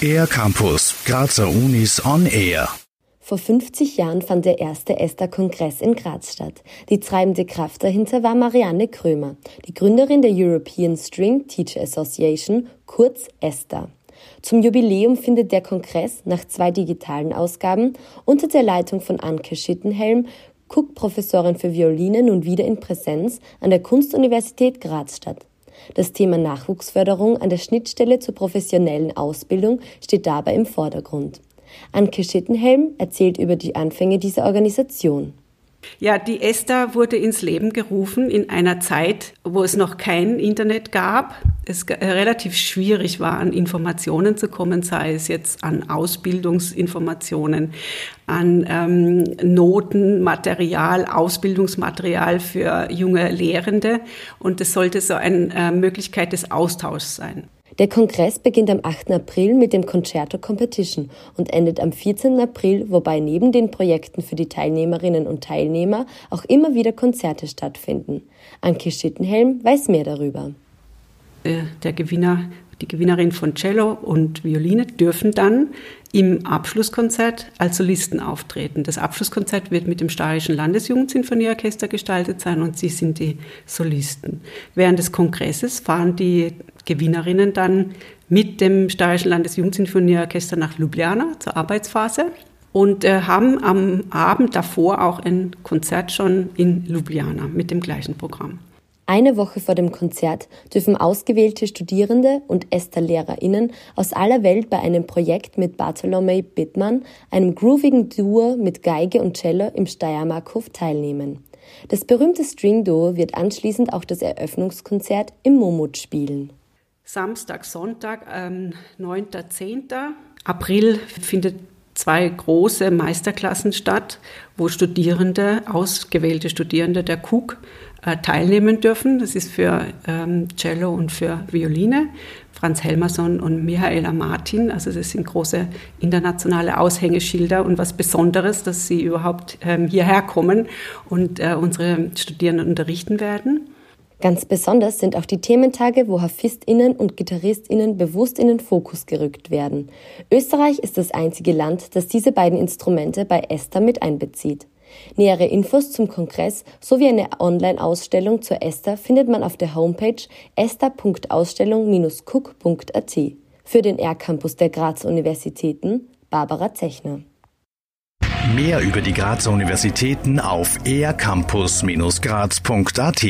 Air Campus, Grazer Unis on Air. Vor 50 Jahren fand der erste ESTA-Kongress in Graz statt. Die treibende Kraft dahinter war Marianne Krömer, die Gründerin der European String Teacher Association, kurz ESTA. Zum Jubiläum findet der Kongress nach zwei digitalen Ausgaben unter der Leitung von Anke Schittenhelm, Cook-Professorin für Violine, nun wieder in Präsenz an der Kunstuniversität Graz statt. Das Thema Nachwuchsförderung an der Schnittstelle zur professionellen Ausbildung steht dabei im Vordergrund. Anke Schittenhelm erzählt über die Anfänge dieser Organisation. Ja, die ESTA wurde ins Leben gerufen in einer Zeit, wo es noch kein Internet gab. Es relativ schwierig war, an Informationen zu kommen, sei es jetzt an Ausbildungsinformationen, an ähm, Notenmaterial, Ausbildungsmaterial für junge Lehrende. Und es sollte so eine äh, Möglichkeit des Austauschs sein. Der Kongress beginnt am 8. April mit dem Concerto Competition und endet am 14. April, wobei neben den Projekten für die Teilnehmerinnen und Teilnehmer auch immer wieder Konzerte stattfinden. Anke Schittenhelm weiß mehr darüber. Äh, der Gewinner, die Gewinnerin von Cello und Violine dürfen dann im Abschlusskonzert als Solisten auftreten. Das Abschlusskonzert wird mit dem Steirischen Landesjugendsinfonieorchester gestaltet sein und sie sind die Solisten. Während des Kongresses fahren die Gewinnerinnen dann mit dem Steirischen Landesjugendsinfonieorchester nach Ljubljana zur Arbeitsphase und äh, haben am Abend davor auch ein Konzert schon in Ljubljana mit dem gleichen Programm. Eine Woche vor dem Konzert dürfen ausgewählte Studierende und Esther-LehrerInnen aus aller Welt bei einem Projekt mit Bartolomei Bittmann, einem groovigen Duo mit Geige und Cello im Steiermarkhof teilnehmen. Das berühmte String-Duo wird anschließend auch das Eröffnungskonzert im Momut spielen. Samstag, Sonntag, ähm, 9.10. April findet zwei große Meisterklassen statt, wo Studierende, ausgewählte Studierende der KUK äh, teilnehmen dürfen. Das ist für ähm, Cello und für Violine. Franz Helmerson und Michaela Martin. Also das sind große internationale Aushängeschilder und was Besonderes, dass sie überhaupt ähm, hierher kommen und äh, unsere Studierenden unterrichten werden. Ganz besonders sind auch die Thementage, wo HafistInnen und GitarristInnen bewusst in den Fokus gerückt werden. Österreich ist das einzige Land, das diese beiden Instrumente bei ESTA mit einbezieht. Nähere Infos zum Kongress sowie eine Online-Ausstellung zur ESTA findet man auf der Homepage esta.ausstellung-cook.at. Für den R-Campus der Grazer Universitäten Barbara Zechner. Mehr über die Grazer Universitäten auf ercampus-graz.at